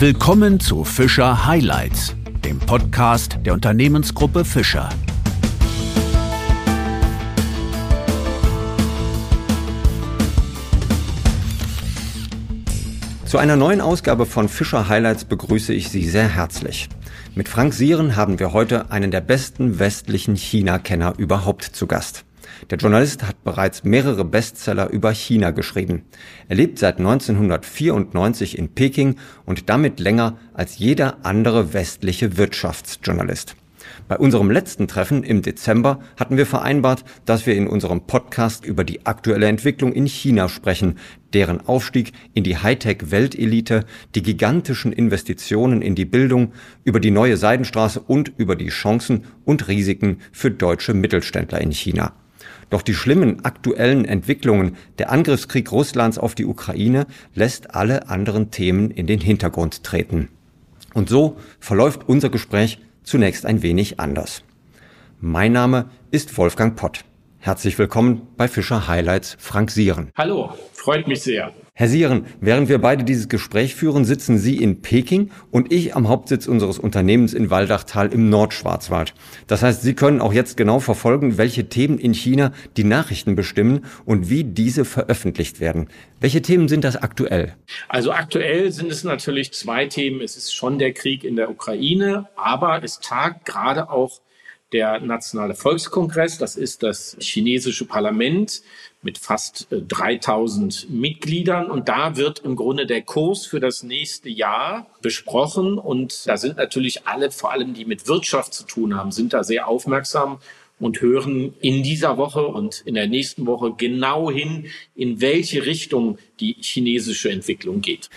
Willkommen zu Fischer Highlights, dem Podcast der Unternehmensgruppe Fischer. Zu einer neuen Ausgabe von Fischer Highlights begrüße ich Sie sehr herzlich. Mit Frank Sieren haben wir heute einen der besten westlichen China-Kenner überhaupt zu Gast. Der Journalist hat bereits mehrere Bestseller über China geschrieben. Er lebt seit 1994 in Peking und damit länger als jeder andere westliche Wirtschaftsjournalist. Bei unserem letzten Treffen im Dezember hatten wir vereinbart, dass wir in unserem Podcast über die aktuelle Entwicklung in China sprechen, deren Aufstieg in die Hightech-Weltelite, die gigantischen Investitionen in die Bildung, über die neue Seidenstraße und über die Chancen und Risiken für deutsche Mittelständler in China. Doch die schlimmen aktuellen Entwicklungen, der Angriffskrieg Russlands auf die Ukraine, lässt alle anderen Themen in den Hintergrund treten. Und so verläuft unser Gespräch zunächst ein wenig anders. Mein Name ist Wolfgang Pott. Herzlich willkommen bei Fischer Highlights Frank Sieren. Hallo, freut mich sehr. Herr Sieren, während wir beide dieses Gespräch führen, sitzen Sie in Peking und ich am Hauptsitz unseres Unternehmens in Waldachtal im Nordschwarzwald. Das heißt, Sie können auch jetzt genau verfolgen, welche Themen in China die Nachrichten bestimmen und wie diese veröffentlicht werden. Welche Themen sind das aktuell? Also aktuell sind es natürlich zwei Themen. Es ist schon der Krieg in der Ukraine, aber es tagt gerade auch der Nationale Volkskongress, das ist das chinesische Parlament mit fast 3000 äh, Mitgliedern. Und da wird im Grunde der Kurs für das nächste Jahr besprochen. Und da sind natürlich alle, vor allem die mit Wirtschaft zu tun haben, sind da sehr aufmerksam und hören in dieser Woche und in der nächsten Woche genau hin, in welche Richtung die chinesische Entwicklung geht.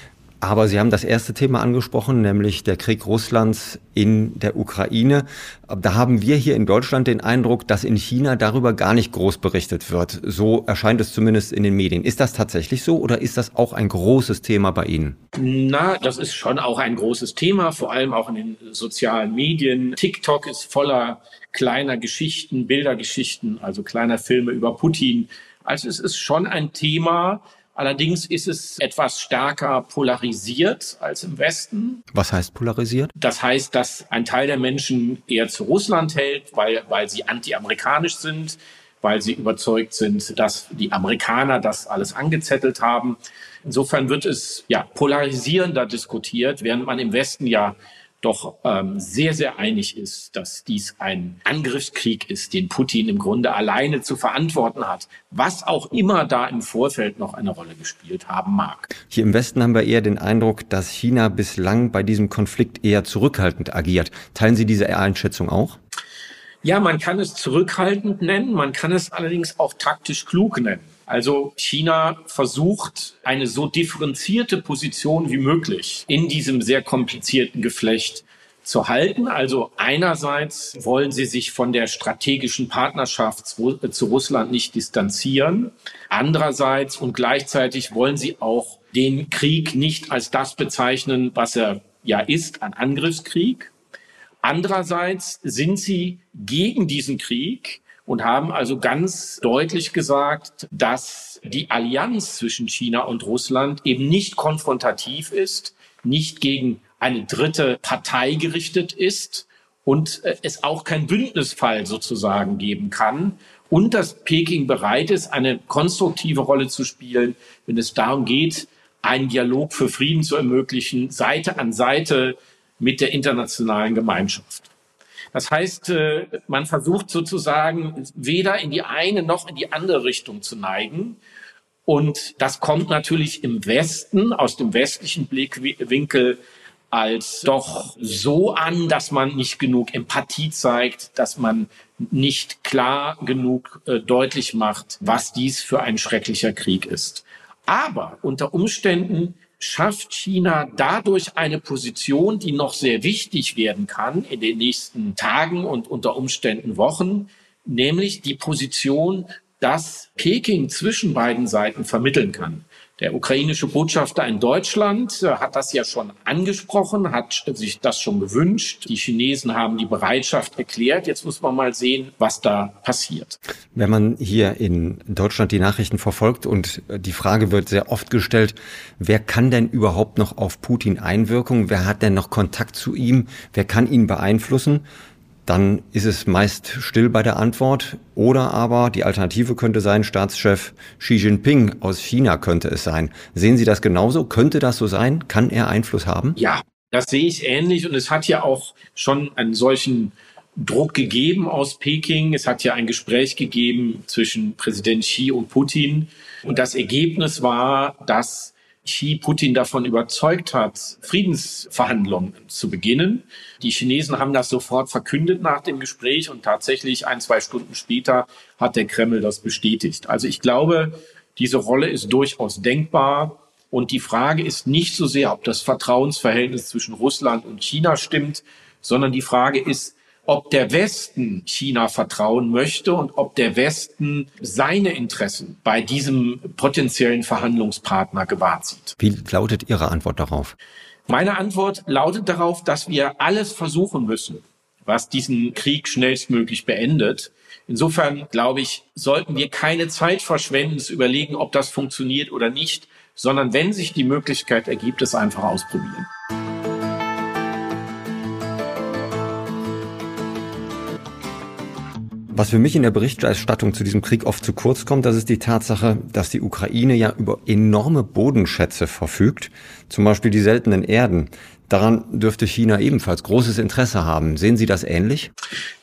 Aber Sie haben das erste Thema angesprochen, nämlich der Krieg Russlands in der Ukraine. Da haben wir hier in Deutschland den Eindruck, dass in China darüber gar nicht groß berichtet wird. So erscheint es zumindest in den Medien. Ist das tatsächlich so oder ist das auch ein großes Thema bei Ihnen? Na, das ist schon auch ein großes Thema, vor allem auch in den sozialen Medien. TikTok ist voller kleiner Geschichten, Bildergeschichten, also kleiner Filme über Putin. Also es ist schon ein Thema, Allerdings ist es etwas stärker polarisiert als im Westen. Was heißt polarisiert? Das heißt, dass ein Teil der Menschen eher zu Russland hält, weil, weil sie anti-amerikanisch sind, weil sie überzeugt sind, dass die Amerikaner das alles angezettelt haben. Insofern wird es ja polarisierender diskutiert, während man im Westen ja doch ähm, sehr, sehr einig ist, dass dies ein Angriffskrieg ist, den Putin im Grunde alleine zu verantworten hat, was auch immer da im Vorfeld noch eine Rolle gespielt haben mag. Hier im Westen haben wir eher den Eindruck, dass China bislang bei diesem Konflikt eher zurückhaltend agiert. Teilen Sie diese Einschätzung auch? Ja, man kann es zurückhaltend nennen, man kann es allerdings auch taktisch klug nennen. Also China versucht eine so differenzierte Position wie möglich in diesem sehr komplizierten Geflecht zu halten. Also einerseits wollen sie sich von der strategischen Partnerschaft zu Russland nicht distanzieren. Andererseits und gleichzeitig wollen sie auch den Krieg nicht als das bezeichnen, was er ja ist, ein Angriffskrieg. Andererseits sind sie gegen diesen Krieg und haben also ganz deutlich gesagt, dass die Allianz zwischen China und Russland eben nicht konfrontativ ist, nicht gegen eine dritte Partei gerichtet ist und äh, es auch kein Bündnisfall sozusagen geben kann und dass Peking bereit ist, eine konstruktive Rolle zu spielen, wenn es darum geht, einen Dialog für Frieden zu ermöglichen, Seite an Seite mit der internationalen Gemeinschaft. Das heißt, äh, man versucht sozusagen weder in die eine noch in die andere Richtung zu neigen. Und das kommt natürlich im Westen, aus dem westlichen Blickwinkel, als doch so an, dass man nicht genug Empathie zeigt, dass man nicht klar genug äh, deutlich macht, was dies für ein schrecklicher Krieg ist. Aber unter Umständen schafft China dadurch eine Position, die noch sehr wichtig werden kann in den nächsten Tagen und unter Umständen Wochen, nämlich die Position, dass Peking zwischen beiden Seiten vermitteln kann. Der ukrainische Botschafter in Deutschland äh, hat das ja schon angesprochen, hat sich das schon gewünscht. Die Chinesen haben die Bereitschaft erklärt. Jetzt muss man mal sehen, was da passiert. Wenn man hier in Deutschland die Nachrichten verfolgt und die Frage wird sehr oft gestellt, wer kann denn überhaupt noch auf Putin einwirken? Wer hat denn noch Kontakt zu ihm? Wer kann ihn beeinflussen? Dann ist es meist still bei der Antwort. Oder aber die Alternative könnte sein, Staatschef Xi Jinping aus China könnte es sein. Sehen Sie das genauso? Könnte das so sein? Kann er Einfluss haben? Ja, das sehe ich ähnlich. Und es hat ja auch schon einen solchen Druck gegeben aus Peking. Es hat ja ein Gespräch gegeben zwischen Präsident Xi und Putin. Und das Ergebnis war, dass Xi Putin davon überzeugt hat, Friedensverhandlungen zu beginnen. Die Chinesen haben das sofort verkündet nach dem Gespräch und tatsächlich ein, zwei Stunden später hat der Kreml das bestätigt. Also ich glaube, diese Rolle ist durchaus denkbar. Und die Frage ist nicht so sehr, ob das Vertrauensverhältnis zwischen Russland und China stimmt, sondern die Frage ist, ob der Westen China vertrauen möchte und ob der Westen seine Interessen bei diesem potenziellen Verhandlungspartner gewahrt sieht. Wie lautet Ihre Antwort darauf? Meine Antwort lautet darauf, dass wir alles versuchen müssen, was diesen Krieg schnellstmöglich beendet. Insofern glaube ich, sollten wir keine Zeit verschwenden, zu überlegen, ob das funktioniert oder nicht, sondern wenn sich die Möglichkeit ergibt, es einfach ausprobieren. Was für mich in der Berichterstattung zu diesem Krieg oft zu kurz kommt, das ist die Tatsache, dass die Ukraine ja über enorme Bodenschätze verfügt, zum Beispiel die seltenen Erden. Daran dürfte China ebenfalls großes Interesse haben. Sehen Sie das ähnlich?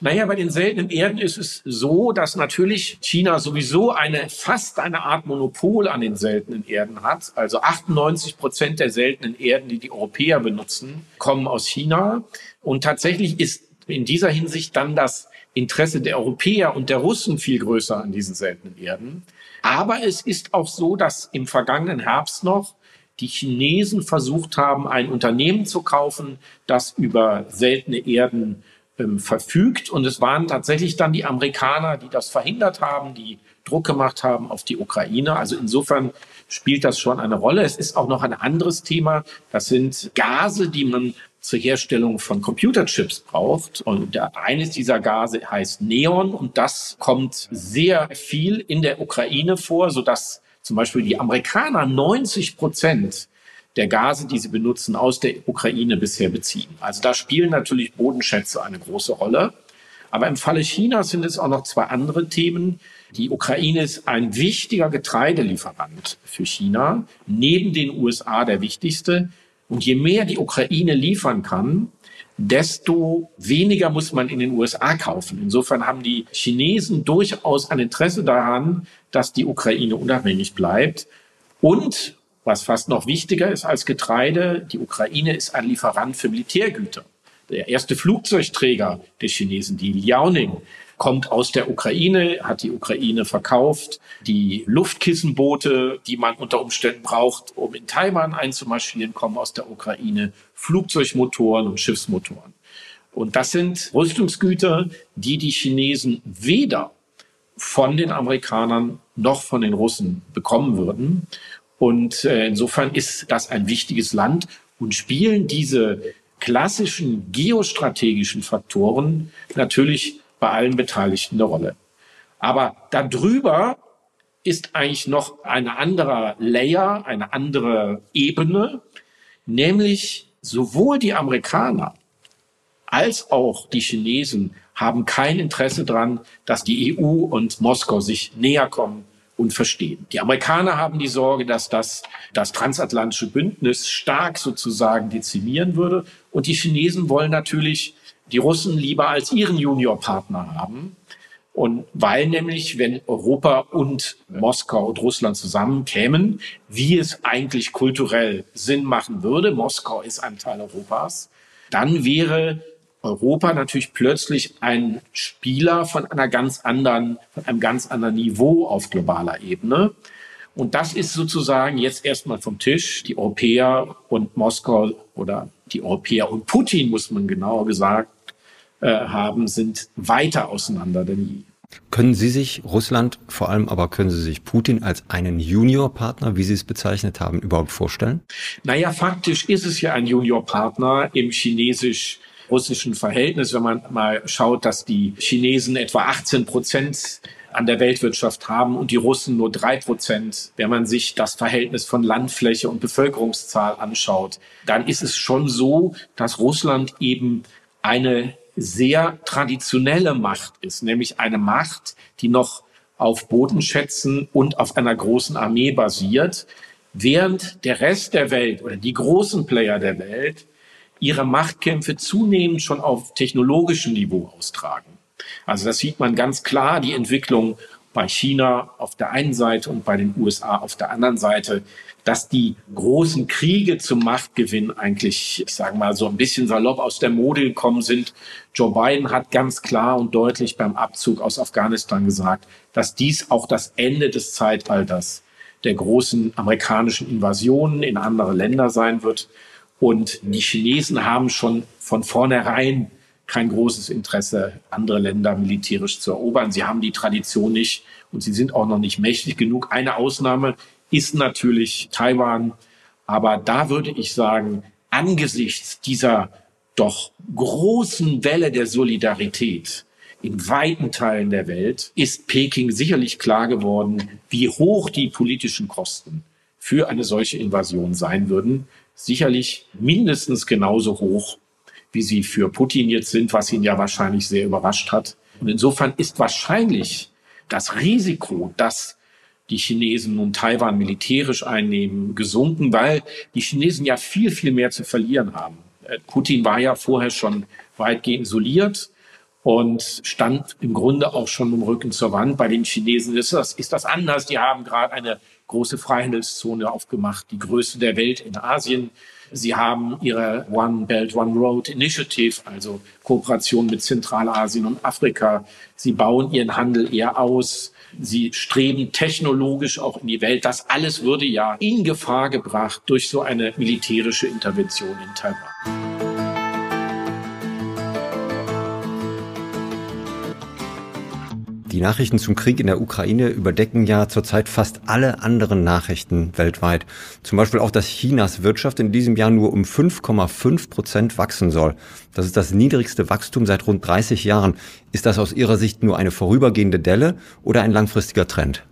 Naja, bei den seltenen Erden ist es so, dass natürlich China sowieso eine fast eine Art Monopol an den seltenen Erden hat. Also 98 Prozent der seltenen Erden, die die Europäer benutzen, kommen aus China. Und tatsächlich ist in dieser Hinsicht dann das Interesse der Europäer und der Russen viel größer an diesen seltenen Erden. Aber es ist auch so, dass im vergangenen Herbst noch die Chinesen versucht haben, ein Unternehmen zu kaufen, das über seltene Erden ähm, verfügt. Und es waren tatsächlich dann die Amerikaner, die das verhindert haben, die Druck gemacht haben auf die Ukraine. Also insofern spielt das schon eine Rolle. Es ist auch noch ein anderes Thema. Das sind Gase, die man zur Herstellung von Computerchips braucht. Und eines dieser Gase heißt Neon und das kommt sehr viel in der Ukraine vor, sodass zum Beispiel die Amerikaner 90 Prozent der Gase, die sie benutzen, aus der Ukraine bisher beziehen. Also da spielen natürlich Bodenschätze eine große Rolle. Aber im Falle Chinas sind es auch noch zwei andere Themen. Die Ukraine ist ein wichtiger Getreidelieferant für China, neben den USA der wichtigste. Und je mehr die Ukraine liefern kann, desto weniger muss man in den USA kaufen. Insofern haben die Chinesen durchaus ein Interesse daran, dass die Ukraine unabhängig bleibt. Und was fast noch wichtiger ist als Getreide, die Ukraine ist ein Lieferant für Militärgüter. Der erste Flugzeugträger der Chinesen, die Liaoning, kommt aus der Ukraine, hat die Ukraine verkauft. Die Luftkissenboote, die man unter Umständen braucht, um in Taiwan einzumarschieren, kommen aus der Ukraine. Flugzeugmotoren und Schiffsmotoren. Und das sind Rüstungsgüter, die die Chinesen weder von den Amerikanern noch von den Russen bekommen würden. Und äh, insofern ist das ein wichtiges Land und spielen diese klassischen geostrategischen Faktoren natürlich bei allen Beteiligten eine Rolle. Aber darüber ist eigentlich noch eine andere Layer, eine andere Ebene, nämlich sowohl die Amerikaner als auch die Chinesen haben kein Interesse daran, dass die EU und Moskau sich näher kommen und verstehen. Die Amerikaner haben die Sorge, dass das das transatlantische Bündnis stark sozusagen dezimieren würde. Und die Chinesen wollen natürlich die Russen lieber als ihren Juniorpartner haben. Und weil nämlich, wenn Europa und Moskau und Russland zusammenkämen, wie es eigentlich kulturell Sinn machen würde, Moskau ist ein Teil Europas, dann wäre Europa natürlich plötzlich ein Spieler von einer ganz anderen, von einem ganz anderen Niveau auf globaler Ebene. Und das ist sozusagen jetzt erstmal vom Tisch. Die Europäer und Moskau oder die Europäer und Putin, muss man genauer gesagt äh, haben, sind weiter auseinander denn je. Können Sie sich Russland, vor allem aber können Sie sich Putin als einen Juniorpartner, wie Sie es bezeichnet haben, überhaupt vorstellen? Naja, faktisch ist es ja ein Juniorpartner im chinesisch-russischen Verhältnis, wenn man mal schaut, dass die Chinesen etwa 18 Prozent an der Weltwirtschaft haben und die Russen nur drei Prozent. Wenn man sich das Verhältnis von Landfläche und Bevölkerungszahl anschaut, dann ist es schon so, dass Russland eben eine sehr traditionelle Macht ist, nämlich eine Macht, die noch auf Bodenschätzen und auf einer großen Armee basiert, während der Rest der Welt oder die großen Player der Welt ihre Machtkämpfe zunehmend schon auf technologischem Niveau austragen. Also das sieht man ganz klar, die Entwicklung bei China auf der einen Seite und bei den USA auf der anderen Seite, dass die großen Kriege zum Machtgewinn eigentlich, ich sage mal so ein bisschen salopp aus der Mode gekommen sind. Joe Biden hat ganz klar und deutlich beim Abzug aus Afghanistan gesagt, dass dies auch das Ende des Zeitalters der großen amerikanischen Invasionen in andere Länder sein wird. Und die Chinesen haben schon von vornherein kein großes Interesse, andere Länder militärisch zu erobern. Sie haben die Tradition nicht und sie sind auch noch nicht mächtig genug. Eine Ausnahme ist natürlich Taiwan. Aber da würde ich sagen, angesichts dieser doch großen Welle der Solidarität in weiten Teilen der Welt ist Peking sicherlich klar geworden, wie hoch die politischen Kosten für eine solche Invasion sein würden. Sicherlich mindestens genauso hoch wie sie für Putin jetzt sind, was ihn ja wahrscheinlich sehr überrascht hat. Und insofern ist wahrscheinlich das Risiko, dass die Chinesen nun Taiwan militärisch einnehmen, gesunken, weil die Chinesen ja viel, viel mehr zu verlieren haben. Äh, Putin war ja vorher schon weitgehend isoliert und stand im Grunde auch schon im Rücken zur Wand. Bei den Chinesen ist das, ist das anders. Die haben gerade eine große Freihandelszone aufgemacht, die größte der Welt in Asien. Sie haben ihre One Belt, One Road Initiative, also Kooperation mit Zentralasien und Afrika. Sie bauen ihren Handel eher aus. Sie streben technologisch auch in die Welt. Das alles würde ja in Gefahr gebracht durch so eine militärische Intervention in Taiwan. Die Nachrichten zum Krieg in der Ukraine überdecken ja zurzeit fast alle anderen Nachrichten weltweit. Zum Beispiel auch, dass Chinas Wirtschaft in diesem Jahr nur um 5,5 Prozent wachsen soll. Das ist das niedrigste Wachstum seit rund 30 Jahren. Ist das aus Ihrer Sicht nur eine vorübergehende Delle oder ein langfristiger Trend?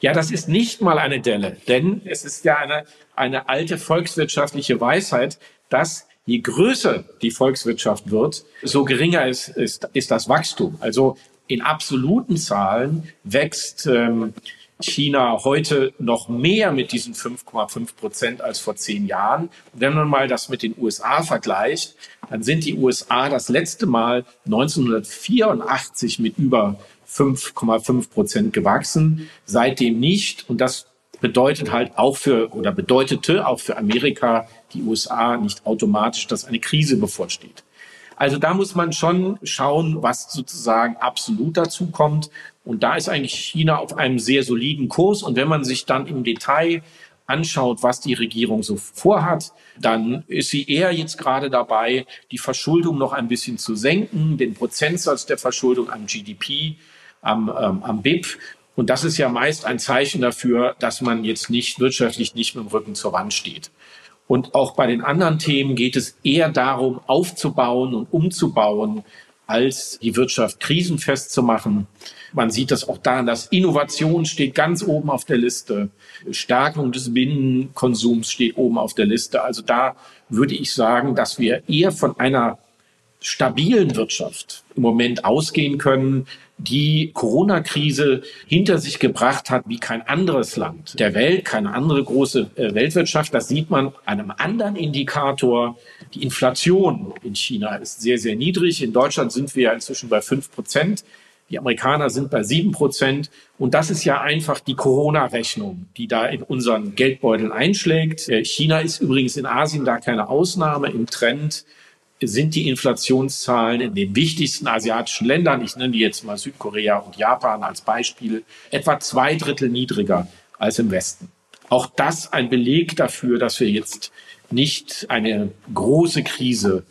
Ja, das ist nicht mal eine Delle, denn es ist ja eine, eine alte volkswirtschaftliche Weisheit, dass je größer die Volkswirtschaft wird, so geringer ist, ist, ist das Wachstum. Also in absoluten Zahlen wächst ähm, China heute noch mehr mit diesen 5,5 Prozent als vor zehn Jahren. Wenn man mal das mit den USA vergleicht, dann sind die USA das letzte Mal 1984 mit über 5,5 Prozent gewachsen, seitdem nicht. Und das bedeutet halt auch für oder bedeutete auch für Amerika, die USA nicht automatisch, dass eine Krise bevorsteht. Also da muss man schon schauen, was sozusagen absolut dazu kommt. Und da ist eigentlich China auf einem sehr soliden Kurs. Und wenn man sich dann im Detail anschaut, was die Regierung so vorhat, dann ist sie eher jetzt gerade dabei, die Verschuldung noch ein bisschen zu senken, den Prozentsatz der Verschuldung am GDP, am, ähm, am BIP. Und das ist ja meist ein Zeichen dafür, dass man jetzt nicht wirtschaftlich nicht mit dem Rücken zur Wand steht. Und auch bei den anderen Themen geht es eher darum, aufzubauen und umzubauen, als die Wirtschaft krisenfest zu machen. Man sieht das auch daran, dass Innovation steht ganz oben auf der Liste. Stärkung des Binnenkonsums steht oben auf der Liste. Also da würde ich sagen, dass wir eher von einer stabilen Wirtschaft im Moment ausgehen können, die Corona-Krise hinter sich gebracht hat wie kein anderes Land der Welt, keine andere große äh, Weltwirtschaft. Das sieht man an einem anderen Indikator. Die Inflation in China ist sehr, sehr niedrig. In Deutschland sind wir inzwischen bei fünf Prozent. Die Amerikaner sind bei sieben Prozent. Und das ist ja einfach die Corona-Rechnung, die da in unseren Geldbeutel einschlägt. Äh, China ist übrigens in Asien da keine Ausnahme im Trend sind die Inflationszahlen in den wichtigsten asiatischen Ländern, ich nenne die jetzt mal Südkorea und Japan als Beispiel, etwa zwei Drittel niedriger als im Westen. Auch das ein Beleg dafür, dass wir jetzt nicht eine große Krise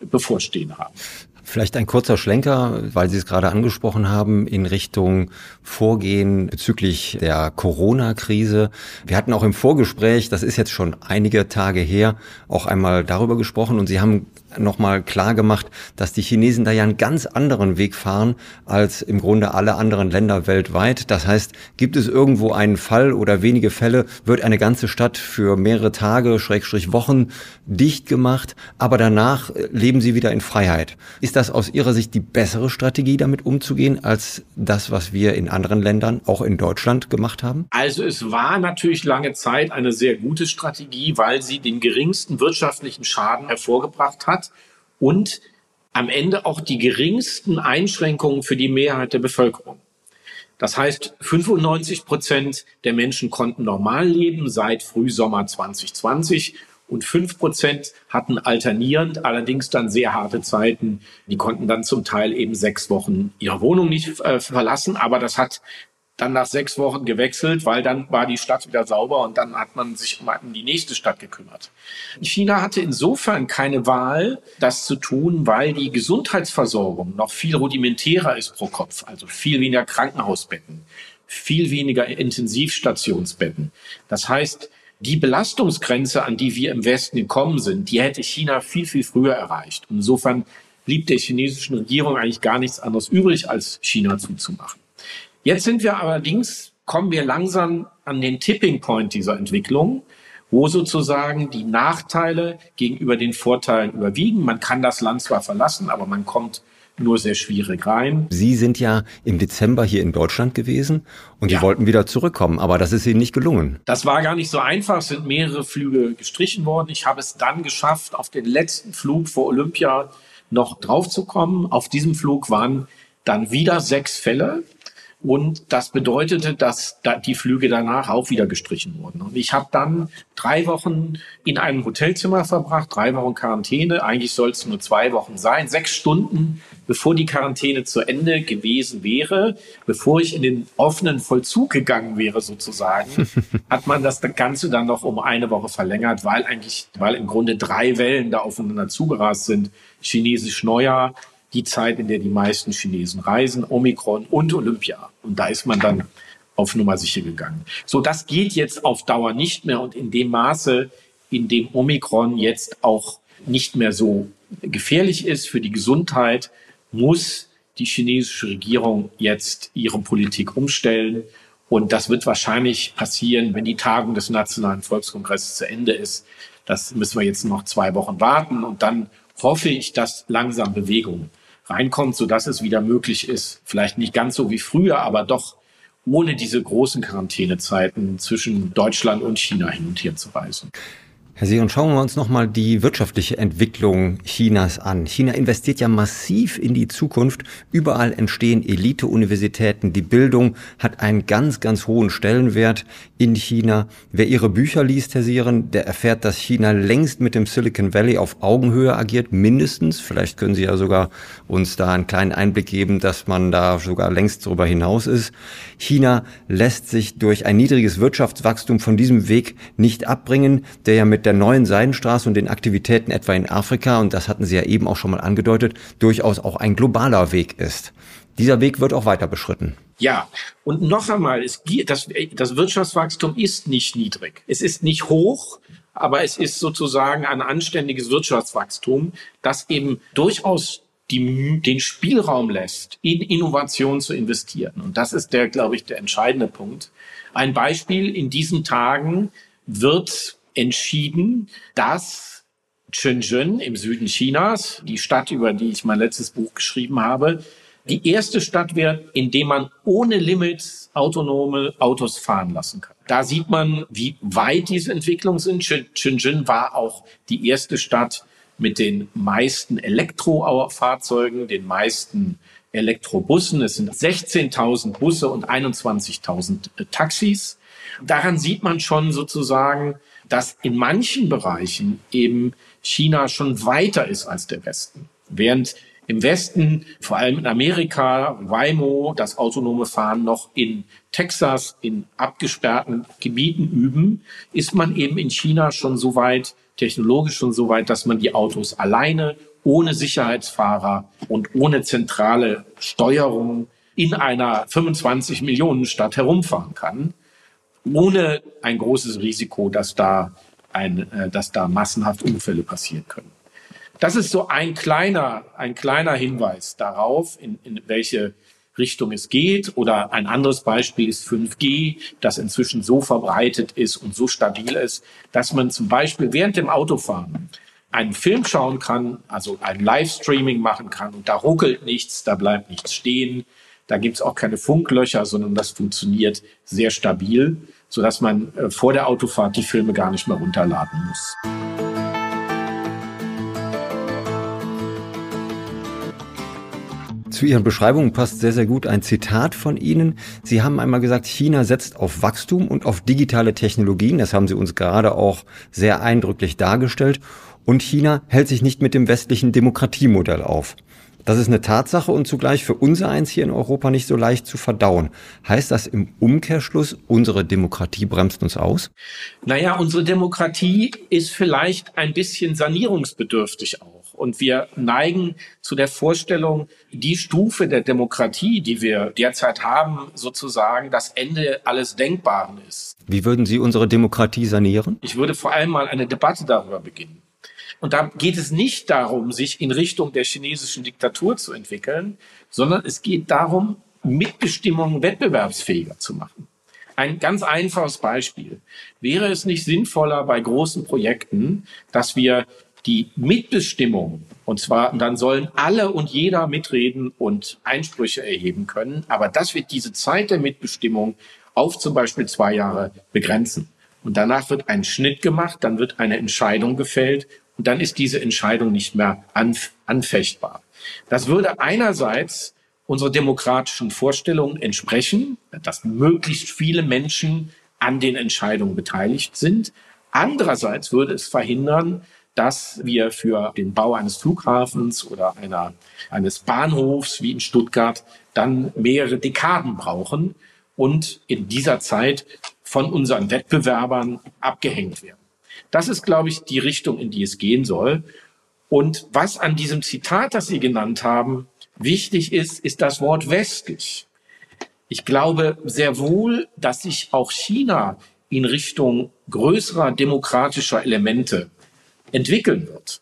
bevorstehen haben. Vielleicht ein kurzer Schlenker, weil Sie es gerade angesprochen haben, in Richtung Vorgehen bezüglich der Corona-Krise. Wir hatten auch im Vorgespräch, das ist jetzt schon einige Tage her, auch einmal darüber gesprochen und Sie haben nochmal klar gemacht, dass die Chinesen da ja einen ganz anderen Weg fahren als im Grunde alle anderen Länder weltweit. Das heißt, gibt es irgendwo einen Fall oder wenige Fälle, wird eine ganze Stadt für mehrere Tage, Schrägstrich Wochen dicht gemacht, aber danach leben sie wieder in Freiheit. Ist das aus Ihrer Sicht die bessere Strategie, damit umzugehen, als das, was wir in anderen Ländern, auch in Deutschland, gemacht haben? Also es war natürlich lange Zeit eine sehr gute Strategie, weil sie den geringsten wirtschaftlichen Schaden hervorgebracht hat und am Ende auch die geringsten Einschränkungen für die Mehrheit der Bevölkerung. Das heißt, 95 Prozent der Menschen konnten normal leben seit Frühsommer 2020 und fünf Prozent hatten alternierend, allerdings dann sehr harte Zeiten. Die konnten dann zum Teil eben sechs Wochen ihre Wohnung nicht äh, verlassen, aber das hat dann nach sechs Wochen gewechselt, weil dann war die Stadt wieder sauber und dann hat man sich um die nächste Stadt gekümmert. China hatte insofern keine Wahl, das zu tun, weil die Gesundheitsversorgung noch viel rudimentärer ist pro Kopf, also viel weniger Krankenhausbetten, viel weniger Intensivstationsbetten. Das heißt, die Belastungsgrenze, an die wir im Westen gekommen sind, die hätte China viel, viel früher erreicht. Und insofern blieb der chinesischen Regierung eigentlich gar nichts anderes übrig, als China zuzumachen. Jetzt sind wir allerdings, kommen wir langsam an den Tipping Point dieser Entwicklung, wo sozusagen die Nachteile gegenüber den Vorteilen überwiegen. Man kann das Land zwar verlassen, aber man kommt nur sehr schwierig rein. Sie sind ja im Dezember hier in Deutschland gewesen und ja. Sie wollten wieder zurückkommen, aber das ist Ihnen nicht gelungen. Das war gar nicht so einfach, es sind mehrere Flüge gestrichen worden. Ich habe es dann geschafft, auf den letzten Flug vor Olympia noch draufzukommen. Auf diesem Flug waren dann wieder sechs Fälle. Und das bedeutete, dass da die Flüge danach auch wieder gestrichen wurden. Und ich habe dann drei Wochen in einem Hotelzimmer verbracht, drei Wochen Quarantäne. Eigentlich soll es nur zwei Wochen sein. Sechs Stunden, bevor die Quarantäne zu Ende gewesen wäre, bevor ich in den offenen Vollzug gegangen wäre sozusagen, hat man das Ganze dann noch um eine Woche verlängert, weil eigentlich, weil im Grunde drei Wellen da aufeinander zugerast sind. Chinesisch Neujahr, die Zeit, in der die meisten Chinesen reisen, Omikron und Olympia. Und da ist man dann auf Nummer sicher gegangen. So, das geht jetzt auf Dauer nicht mehr und in dem Maße, in dem Omikron jetzt auch nicht mehr so gefährlich ist für die Gesundheit, muss die chinesische Regierung jetzt ihre Politik umstellen. Und das wird wahrscheinlich passieren, wenn die Tagung des Nationalen Volkskongresses zu Ende ist. Das müssen wir jetzt noch zwei Wochen warten und dann hoffe ich, dass langsam Bewegung reinkommt, sodass es wieder möglich ist, vielleicht nicht ganz so wie früher, aber doch ohne diese großen Quarantänezeiten zwischen Deutschland und China hin und her zu reisen. Herr Seon, schauen wir uns nochmal die wirtschaftliche Entwicklung Chinas an. China investiert ja massiv in die Zukunft. Überall entstehen Elite-Universitäten. Die Bildung hat einen ganz, ganz hohen Stellenwert in China. Wer Ihre Bücher liest, Herr Sieren, der erfährt, dass China längst mit dem Silicon Valley auf Augenhöhe agiert, mindestens. Vielleicht können Sie ja sogar uns da einen kleinen Einblick geben, dass man da sogar längst darüber hinaus ist. China lässt sich durch ein niedriges Wirtschaftswachstum von diesem Weg nicht abbringen, der ja mit der neuen Seidenstraße und den Aktivitäten etwa in Afrika, und das hatten Sie ja eben auch schon mal angedeutet, durchaus auch ein globaler Weg ist. Dieser Weg wird auch weiter beschritten. Ja, und noch einmal, es, das, das Wirtschaftswachstum ist nicht niedrig. Es ist nicht hoch, aber es ist sozusagen ein anständiges Wirtschaftswachstum, das eben durchaus die, den Spielraum lässt, in Innovation zu investieren. Und das ist der, glaube ich, der entscheidende Punkt. Ein Beispiel in diesen Tagen wird entschieden, dass Shenzhen im Süden Chinas, die Stadt, über die ich mein letztes Buch geschrieben habe, die erste Stadt wird, in der man ohne Limits autonome Autos fahren lassen kann. Da sieht man, wie weit diese Entwicklungen sind. Shenzhen war auch die erste Stadt mit den meisten Elektrofahrzeugen, den meisten Elektrobussen. Es sind 16.000 Busse und 21.000 Taxis. Daran sieht man schon sozusagen, dass in manchen Bereichen eben China schon weiter ist als der Westen. Während im Westen, vor allem in Amerika, Waymo, das autonome Fahren noch in Texas, in abgesperrten Gebieten üben, ist man eben in China schon so weit, technologisch schon so weit, dass man die Autos alleine, ohne Sicherheitsfahrer und ohne zentrale Steuerung in einer 25 Millionen Stadt herumfahren kann, ohne ein großes Risiko, dass da ein, äh, dass da massenhaft Unfälle passieren können. Das ist so ein kleiner, ein kleiner Hinweis darauf, in, in welche Richtung es geht. Oder ein anderes Beispiel ist 5G, das inzwischen so verbreitet ist und so stabil ist, dass man zum Beispiel während dem Autofahren einen Film schauen kann, also ein Livestreaming machen kann und da ruckelt nichts, da bleibt nichts stehen. Da gibt's auch keine Funklöcher, sondern das funktioniert sehr stabil, sodass man äh, vor der Autofahrt die Filme gar nicht mehr runterladen muss. Zu Ihren Beschreibungen passt sehr, sehr gut ein Zitat von Ihnen. Sie haben einmal gesagt, China setzt auf Wachstum und auf digitale Technologien. Das haben Sie uns gerade auch sehr eindrücklich dargestellt. Und China hält sich nicht mit dem westlichen Demokratiemodell auf. Das ist eine Tatsache und zugleich für unser eins hier in Europa nicht so leicht zu verdauen. Heißt das im Umkehrschluss, unsere Demokratie bremst uns aus? Naja, unsere Demokratie ist vielleicht ein bisschen sanierungsbedürftig auch. Und wir neigen zu der Vorstellung, die Stufe der Demokratie, die wir derzeit haben, sozusagen das Ende alles Denkbaren ist. Wie würden Sie unsere Demokratie sanieren? Ich würde vor allem mal eine Debatte darüber beginnen. Und da geht es nicht darum, sich in Richtung der chinesischen Diktatur zu entwickeln, sondern es geht darum, Mitbestimmung wettbewerbsfähiger zu machen. Ein ganz einfaches Beispiel. Wäre es nicht sinnvoller bei großen Projekten, dass wir die Mitbestimmung, und zwar, dann sollen alle und jeder mitreden und Einsprüche erheben können, aber das wird diese Zeit der Mitbestimmung auf zum Beispiel zwei Jahre begrenzen. Und danach wird ein Schnitt gemacht, dann wird eine Entscheidung gefällt und dann ist diese Entscheidung nicht mehr anf anfechtbar. Das würde einerseits unsere demokratischen Vorstellungen entsprechen, dass möglichst viele Menschen an den Entscheidungen beteiligt sind. Andererseits würde es verhindern, dass wir für den Bau eines Flughafens oder einer, eines Bahnhofs wie in Stuttgart dann mehrere Dekaden brauchen und in dieser Zeit von unseren Wettbewerbern abgehängt werden. Das ist, glaube ich, die Richtung, in die es gehen soll. Und was an diesem Zitat, das Sie genannt haben, wichtig ist, ist das Wort westlich. Ich glaube sehr wohl, dass sich auch China in Richtung größerer demokratischer Elemente entwickeln wird.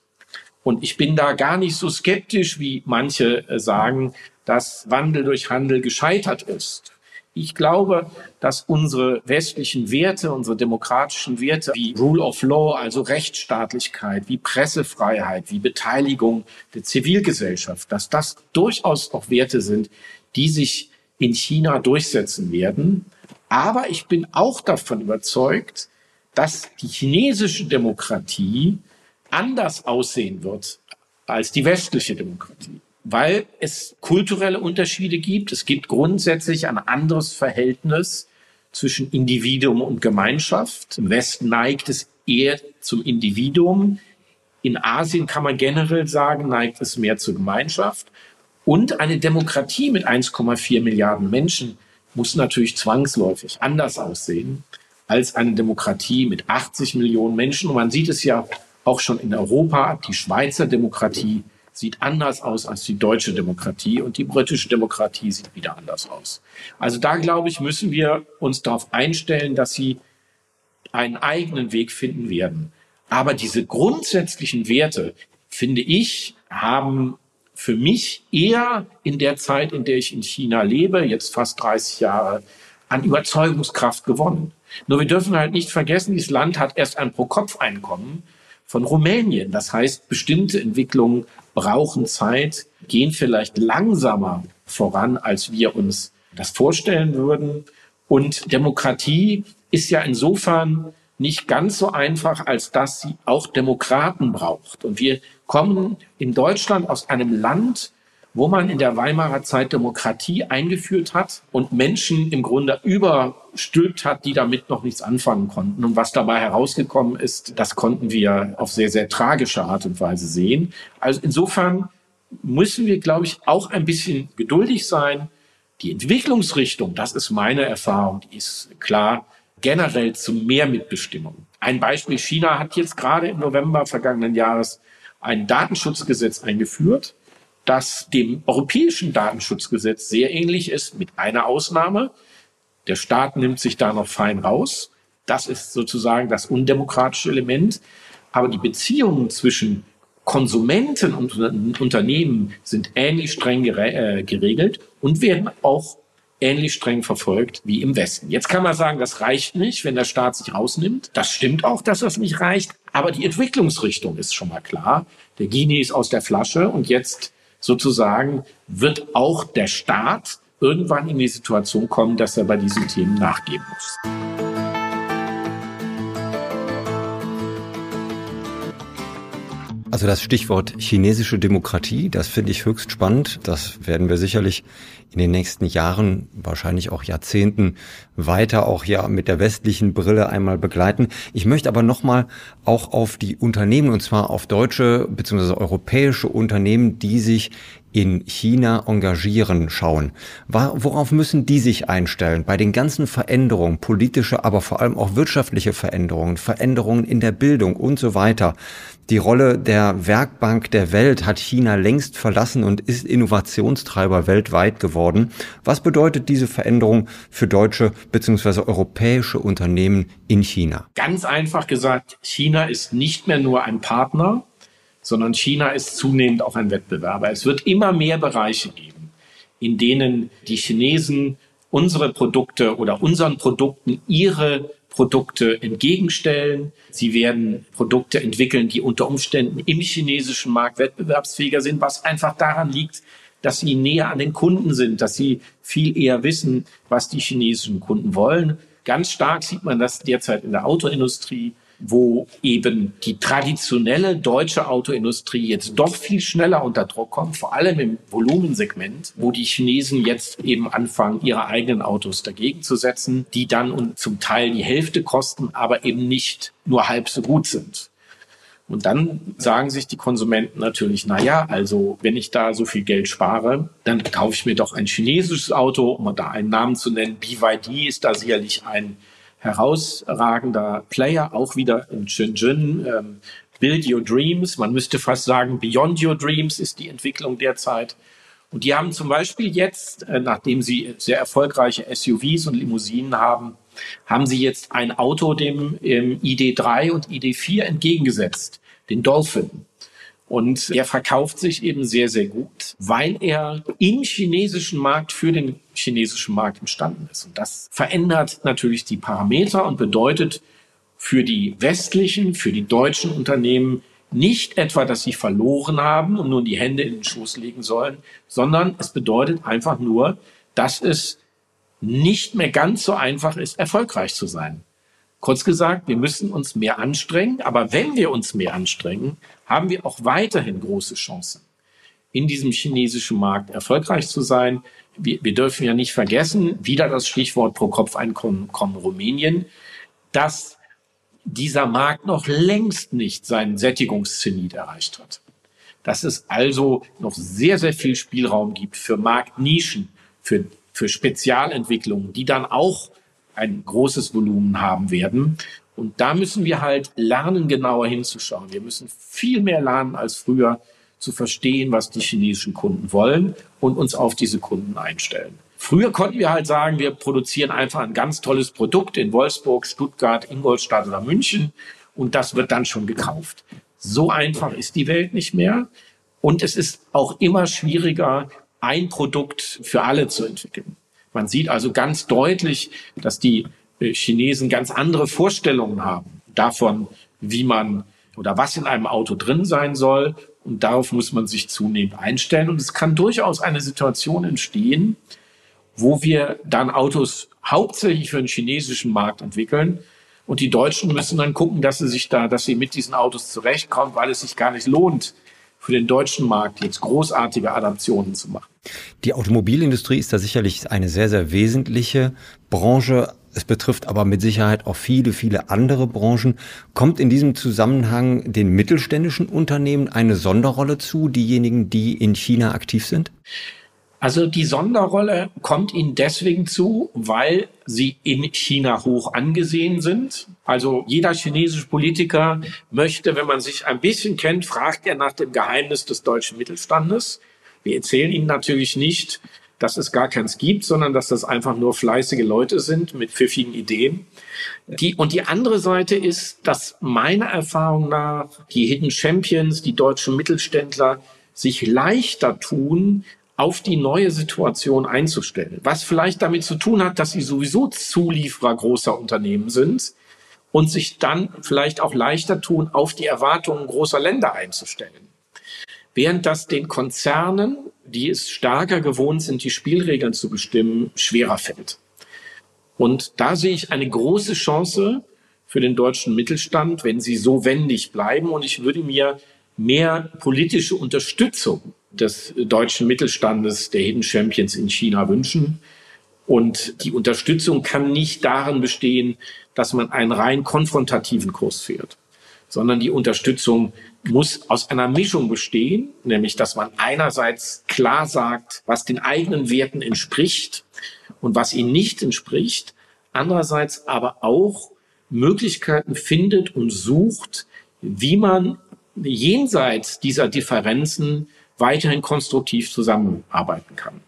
Und ich bin da gar nicht so skeptisch, wie manche äh, sagen, dass Wandel durch Handel gescheitert ist. Ich glaube, dass unsere westlichen Werte, unsere demokratischen Werte wie Rule of Law, also Rechtsstaatlichkeit, wie Pressefreiheit, wie Beteiligung der Zivilgesellschaft, dass das durchaus auch Werte sind, die sich in China durchsetzen werden. Aber ich bin auch davon überzeugt, dass die chinesische Demokratie anders aussehen wird als die westliche Demokratie, weil es kulturelle Unterschiede gibt. Es gibt grundsätzlich ein anderes Verhältnis zwischen Individuum und Gemeinschaft. Im Westen neigt es eher zum Individuum. In Asien kann man generell sagen, neigt es mehr zur Gemeinschaft. Und eine Demokratie mit 1,4 Milliarden Menschen muss natürlich zwangsläufig anders aussehen als eine Demokratie mit 80 Millionen Menschen. Und man sieht es ja auch schon in Europa. Die Schweizer Demokratie sieht anders aus als die deutsche Demokratie und die britische Demokratie sieht wieder anders aus. Also da glaube ich, müssen wir uns darauf einstellen, dass sie einen eigenen Weg finden werden. Aber diese grundsätzlichen Werte, finde ich, haben für mich eher in der Zeit, in der ich in China lebe, jetzt fast 30 Jahre, an Überzeugungskraft gewonnen. Nur wir dürfen halt nicht vergessen, dieses Land hat erst ein Pro-Kopf-Einkommen von Rumänien. Das heißt, bestimmte Entwicklungen brauchen Zeit, gehen vielleicht langsamer voran, als wir uns das vorstellen würden. Und Demokratie ist ja insofern nicht ganz so einfach, als dass sie auch Demokraten braucht. Und wir kommen in Deutschland aus einem Land, wo man in der Weimarer Zeit Demokratie eingeführt hat und Menschen im Grunde überstülpt hat, die damit noch nichts anfangen konnten. Und was dabei herausgekommen ist, das konnten wir auf sehr, sehr tragische Art und Weise sehen. Also insofern müssen wir, glaube ich, auch ein bisschen geduldig sein. Die Entwicklungsrichtung, das ist meine Erfahrung, die ist klar generell zu mehr Mitbestimmung. Ein Beispiel, China hat jetzt gerade im November vergangenen Jahres ein Datenschutzgesetz eingeführt, das dem europäischen Datenschutzgesetz sehr ähnlich ist, mit einer Ausnahme. Der Staat nimmt sich da noch fein raus. Das ist sozusagen das undemokratische Element. Aber die Beziehungen zwischen Konsumenten und Unternehmen sind ähnlich streng äh, geregelt und werden auch ähnlich streng verfolgt wie im Westen. Jetzt kann man sagen, das reicht nicht, wenn der Staat sich rausnimmt. Das stimmt auch, dass das nicht reicht. Aber die Entwicklungsrichtung ist schon mal klar. Der Guinea ist aus der Flasche und jetzt sozusagen wird auch der Staat irgendwann in die Situation kommen, dass er bei diesen Themen nachgeben muss. Also das Stichwort chinesische Demokratie, das finde ich höchst spannend. Das werden wir sicherlich in den nächsten Jahren, wahrscheinlich auch Jahrzehnten weiter auch ja mit der westlichen Brille einmal begleiten. Ich möchte aber nochmal auch auf die Unternehmen und zwar auf deutsche bzw. europäische Unternehmen, die sich in China engagieren, schauen. Worauf müssen die sich einstellen? Bei den ganzen Veränderungen, politische, aber vor allem auch wirtschaftliche Veränderungen, Veränderungen in der Bildung und so weiter. Die Rolle der Werkbank der Welt hat China längst verlassen und ist Innovationstreiber weltweit geworden. Was bedeutet diese Veränderung für deutsche bzw. europäische Unternehmen in China? Ganz einfach gesagt, China ist nicht mehr nur ein Partner, sondern China ist zunehmend auch ein Wettbewerber. Es wird immer mehr Bereiche geben, in denen die Chinesen unsere Produkte oder unseren Produkten ihre Produkte entgegenstellen. Sie werden Produkte entwickeln, die unter Umständen im chinesischen Markt wettbewerbsfähiger sind, was einfach daran liegt, dass sie näher an den Kunden sind, dass sie viel eher wissen, was die chinesischen Kunden wollen. Ganz stark sieht man das derzeit in der Autoindustrie wo eben die traditionelle deutsche Autoindustrie jetzt doch viel schneller unter Druck kommt, vor allem im Volumensegment, wo die Chinesen jetzt eben anfangen, ihre eigenen Autos dagegen zu setzen, die dann und zum Teil die Hälfte kosten, aber eben nicht nur halb so gut sind. Und dann sagen sich die Konsumenten natürlich, na ja, also wenn ich da so viel Geld spare, dann kaufe ich mir doch ein chinesisches Auto, um da einen Namen zu nennen. BYD ist da sicherlich ein herausragender Player, auch wieder in Shenzhen. Ähm, Build Your Dreams, man müsste fast sagen, Beyond Your Dreams ist die Entwicklung derzeit. Und die haben zum Beispiel jetzt, äh, nachdem sie sehr erfolgreiche SUVs und Limousinen haben, haben sie jetzt ein Auto dem ähm, ID3 und ID4 entgegengesetzt, den Dolphin. Und er verkauft sich eben sehr, sehr gut, weil er im chinesischen Markt für den chinesischen Markt entstanden ist. Und das verändert natürlich die Parameter und bedeutet für die westlichen, für die deutschen Unternehmen nicht etwa, dass sie verloren haben und nun die Hände in den Schoß legen sollen, sondern es bedeutet einfach nur, dass es nicht mehr ganz so einfach ist, erfolgreich zu sein. Kurz gesagt, wir müssen uns mehr anstrengen, aber wenn wir uns mehr anstrengen, haben wir auch weiterhin große Chancen, in diesem chinesischen Markt erfolgreich zu sein. Wir, wir dürfen ja nicht vergessen, wieder das Stichwort pro Kopf Einkommen Rumänien, dass dieser Markt noch längst nicht seinen Sättigungszenit erreicht hat. Dass es also noch sehr, sehr viel Spielraum gibt für Marktnischen, für, für Spezialentwicklungen, die dann auch ein großes Volumen haben werden. Und da müssen wir halt lernen, genauer hinzuschauen. Wir müssen viel mehr lernen als früher zu verstehen, was die chinesischen Kunden wollen und uns auf diese Kunden einstellen. Früher konnten wir halt sagen, wir produzieren einfach ein ganz tolles Produkt in Wolfsburg, Stuttgart, Ingolstadt oder München und das wird dann schon gekauft. So einfach ist die Welt nicht mehr und es ist auch immer schwieriger, ein Produkt für alle zu entwickeln. Man sieht also ganz deutlich, dass die äh, Chinesen ganz andere Vorstellungen haben davon, wie man oder was in einem Auto drin sein soll. Und darauf muss man sich zunehmend einstellen. Und es kann durchaus eine Situation entstehen, wo wir dann Autos hauptsächlich für den chinesischen Markt entwickeln. Und die Deutschen müssen dann gucken, dass sie sich da, dass sie mit diesen Autos zurechtkommen, weil es sich gar nicht lohnt, für den deutschen Markt jetzt großartige Adaptionen zu machen. Die Automobilindustrie ist da sicherlich eine sehr, sehr wesentliche Branche. Es betrifft aber mit Sicherheit auch viele, viele andere Branchen. Kommt in diesem Zusammenhang den mittelständischen Unternehmen eine Sonderrolle zu, diejenigen, die in China aktiv sind? Also die Sonderrolle kommt ihnen deswegen zu, weil sie in China hoch angesehen sind. Also jeder chinesische Politiker möchte, wenn man sich ein bisschen kennt, fragt er nach dem Geheimnis des deutschen Mittelstandes. Wir erzählen ihnen natürlich nicht, dass es gar keins gibt, sondern dass das einfach nur fleißige Leute sind mit pfiffigen Ideen. Die, und die andere Seite ist, dass meiner Erfahrung nach die Hidden Champions, die deutschen Mittelständler, sich leichter tun, auf die neue Situation einzustellen. Was vielleicht damit zu tun hat, dass sie sowieso Zulieferer großer Unternehmen sind und sich dann vielleicht auch leichter tun, auf die Erwartungen großer Länder einzustellen. Während das den Konzernen, die es stärker gewohnt sind, die Spielregeln zu bestimmen, schwerer fällt. Und da sehe ich eine große Chance für den deutschen Mittelstand, wenn sie so wendig bleiben. Und ich würde mir mehr politische Unterstützung des deutschen Mittelstandes der Hidden Champions in China wünschen. Und die Unterstützung kann nicht darin bestehen, dass man einen rein konfrontativen Kurs fährt, sondern die Unterstützung muss aus einer Mischung bestehen, nämlich dass man einerseits klar sagt, was den eigenen Werten entspricht und was ihnen nicht entspricht, andererseits aber auch Möglichkeiten findet und sucht, wie man jenseits dieser Differenzen weiterhin konstruktiv zusammenarbeiten kann.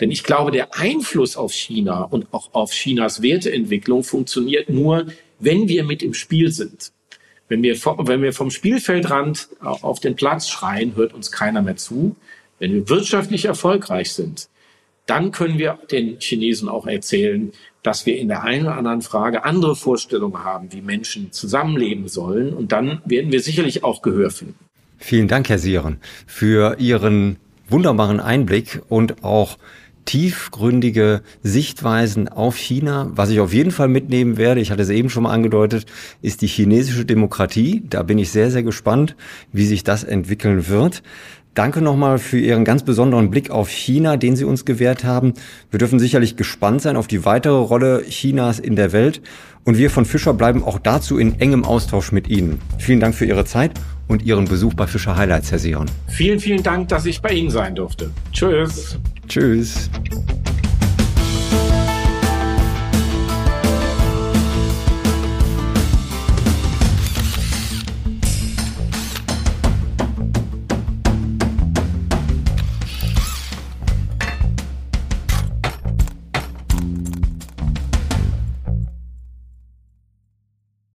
Denn ich glaube, der Einfluss auf China und auch auf Chinas Werteentwicklung funktioniert nur, wenn wir mit im Spiel sind. Wenn wir, wenn wir vom Spielfeldrand auf den Platz schreien, hört uns keiner mehr zu. Wenn wir wirtschaftlich erfolgreich sind, dann können wir den Chinesen auch erzählen, dass wir in der einen oder anderen Frage andere Vorstellungen haben, wie Menschen zusammenleben sollen. Und dann werden wir sicherlich auch Gehör finden. Vielen Dank, Herr Sieren, für Ihren wunderbaren Einblick und auch tiefgründige Sichtweisen auf China. Was ich auf jeden Fall mitnehmen werde, ich hatte es eben schon mal angedeutet, ist die chinesische Demokratie. Da bin ich sehr, sehr gespannt, wie sich das entwickeln wird. Danke nochmal für Ihren ganz besonderen Blick auf China, den Sie uns gewährt haben. Wir dürfen sicherlich gespannt sein auf die weitere Rolle Chinas in der Welt. Und wir von Fischer bleiben auch dazu in engem Austausch mit Ihnen. Vielen Dank für Ihre Zeit und Ihren Besuch bei Fischer Highlights, Herr Sion. Vielen, vielen Dank, dass ich bei Ihnen sein durfte. Tschüss. Tschüss.